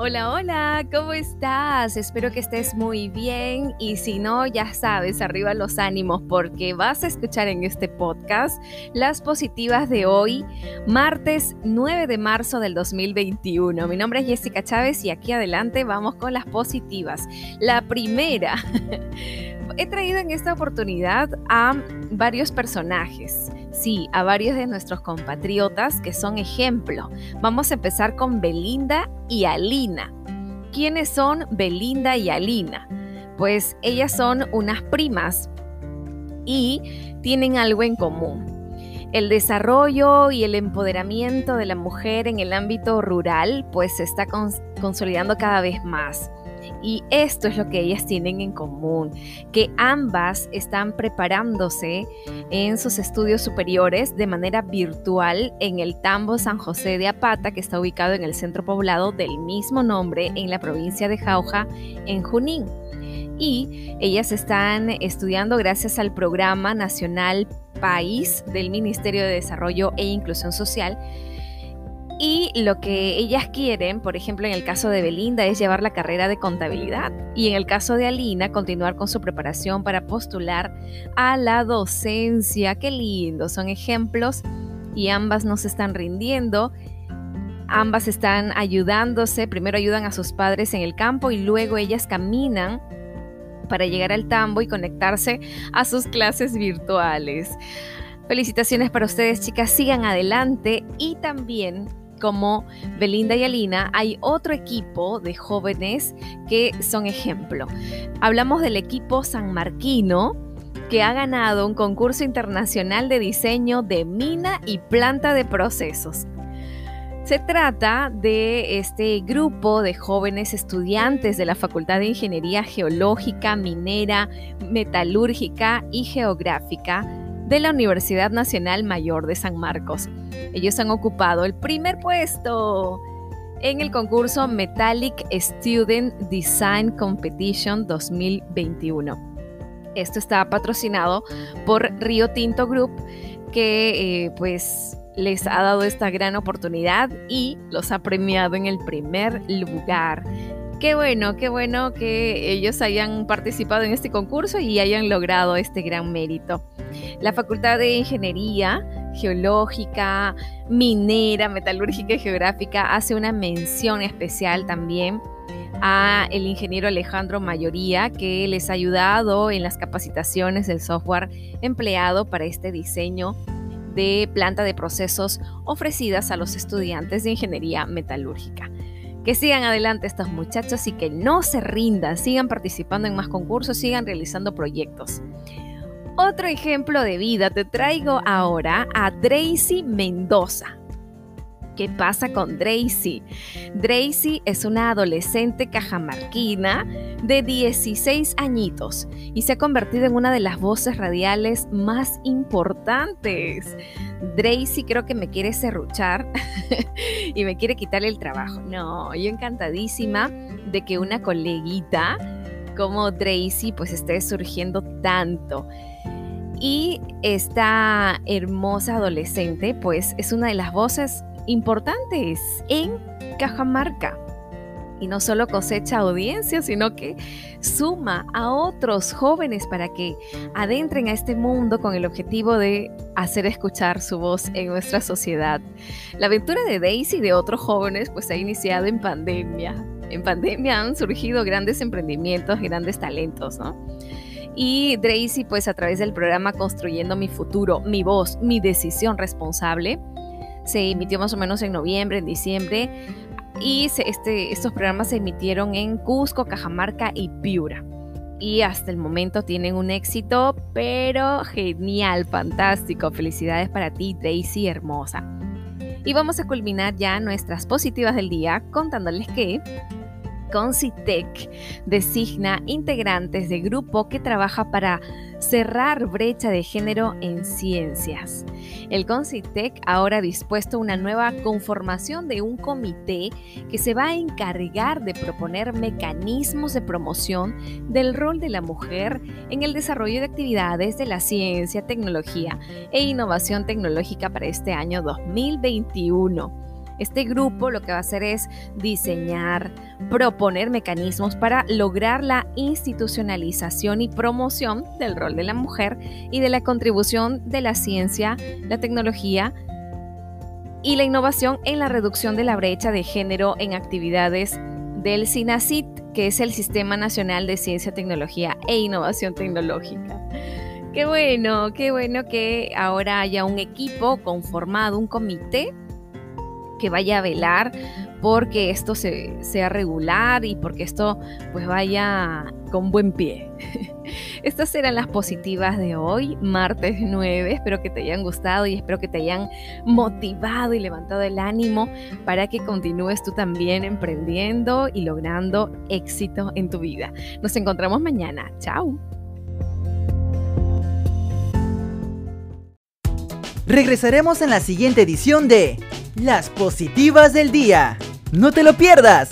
Hola, hola, ¿cómo estás? Espero que estés muy bien y si no, ya sabes, arriba los ánimos porque vas a escuchar en este podcast las positivas de hoy, martes 9 de marzo del 2021. Mi nombre es Jessica Chávez y aquí adelante vamos con las positivas. La primera, he traído en esta oportunidad a varios personajes sí, a varios de nuestros compatriotas que son ejemplo. Vamos a empezar con Belinda y Alina. ¿Quiénes son Belinda y Alina? Pues ellas son unas primas y tienen algo en común. El desarrollo y el empoderamiento de la mujer en el ámbito rural pues se está consolidando cada vez más. Y esto es lo que ellas tienen en común, que ambas están preparándose en sus estudios superiores de manera virtual en el Tambo San José de Apata, que está ubicado en el centro poblado del mismo nombre en la provincia de Jauja, en Junín. Y ellas están estudiando gracias al programa nacional País del Ministerio de Desarrollo e Inclusión Social y lo que ellas quieren, por ejemplo, en el caso de Belinda, es llevar la carrera de contabilidad. Y en el caso de Alina, continuar con su preparación para postular a la docencia. Qué lindo, son ejemplos y ambas no se están rindiendo. Ambas están ayudándose. Primero ayudan a sus padres en el campo y luego ellas caminan para llegar al tambo y conectarse a sus clases virtuales. Felicitaciones para ustedes, chicas. Sigan adelante y también como Belinda y Alina, hay otro equipo de jóvenes que son ejemplo. Hablamos del equipo San Marquino, que ha ganado un concurso internacional de diseño de mina y planta de procesos. Se trata de este grupo de jóvenes estudiantes de la Facultad de Ingeniería Geológica, Minera, Metalúrgica y Geográfica de la Universidad Nacional Mayor de San Marcos. Ellos han ocupado el primer puesto en el concurso Metallic Student Design Competition 2021. Esto está patrocinado por Río Tinto Group, que eh, pues les ha dado esta gran oportunidad y los ha premiado en el primer lugar. Qué bueno, qué bueno que ellos hayan participado en este concurso y hayan logrado este gran mérito. La Facultad de Ingeniería Geológica, Minera, Metalúrgica y Geográfica hace una mención especial también a el ingeniero Alejandro Mayoría que les ha ayudado en las capacitaciones del software empleado para este diseño de planta de procesos ofrecidas a los estudiantes de ingeniería metalúrgica. Que sigan adelante estos muchachos y que no se rindan, sigan participando en más concursos, sigan realizando proyectos. Otro ejemplo de vida te traigo ahora a Tracy Mendoza. ¿Qué pasa con Tracy? Tracy es una adolescente cajamarquina de 16 añitos y se ha convertido en una de las voces radiales más importantes. Tracy creo que me quiere serruchar y me quiere quitar el trabajo. No, yo encantadísima de que una coleguita como Tracy pues esté surgiendo tanto. Y esta hermosa adolescente pues es una de las voces importantes en Cajamarca. Y no solo cosecha audiencia, sino que suma a otros jóvenes para que adentren a este mundo con el objetivo de hacer escuchar su voz en nuestra sociedad. La aventura de Daisy y de otros jóvenes pues ha iniciado en pandemia. En pandemia han surgido grandes emprendimientos, grandes talentos, ¿no? Y Daisy, pues a través del programa Construyendo mi futuro, mi voz, mi decisión responsable, se emitió más o menos en noviembre, en diciembre, y este, estos programas se emitieron en Cusco, Cajamarca y Piura. Y hasta el momento tienen un éxito, pero genial, fantástico. Felicidades para ti, Daisy hermosa. Y vamos a culminar ya nuestras positivas del día contándoles que Concitec designa integrantes de grupo que trabaja para cerrar brecha de género en ciencias. El Concitec ahora ha dispuesto una nueva conformación de un comité que se va a encargar de proponer mecanismos de promoción del rol de la mujer en el desarrollo de actividades de la ciencia, tecnología e innovación tecnológica para este año 2021. Este grupo lo que va a hacer es diseñar, proponer mecanismos para lograr la institucionalización y promoción del rol de la mujer y de la contribución de la ciencia, la tecnología y la innovación en la reducción de la brecha de género en actividades del SINACIT, que es el Sistema Nacional de Ciencia, Tecnología e Innovación Tecnológica. Qué bueno, qué bueno que ahora haya un equipo conformado, un comité que vaya a velar porque esto sea regular y porque esto pues vaya con buen pie. Estas eran las positivas de hoy, martes 9. Espero que te hayan gustado y espero que te hayan motivado y levantado el ánimo para que continúes tú también emprendiendo y logrando éxito en tu vida. Nos encontramos mañana. Chao. Regresaremos en la siguiente edición de las positivas del día. No te lo pierdas.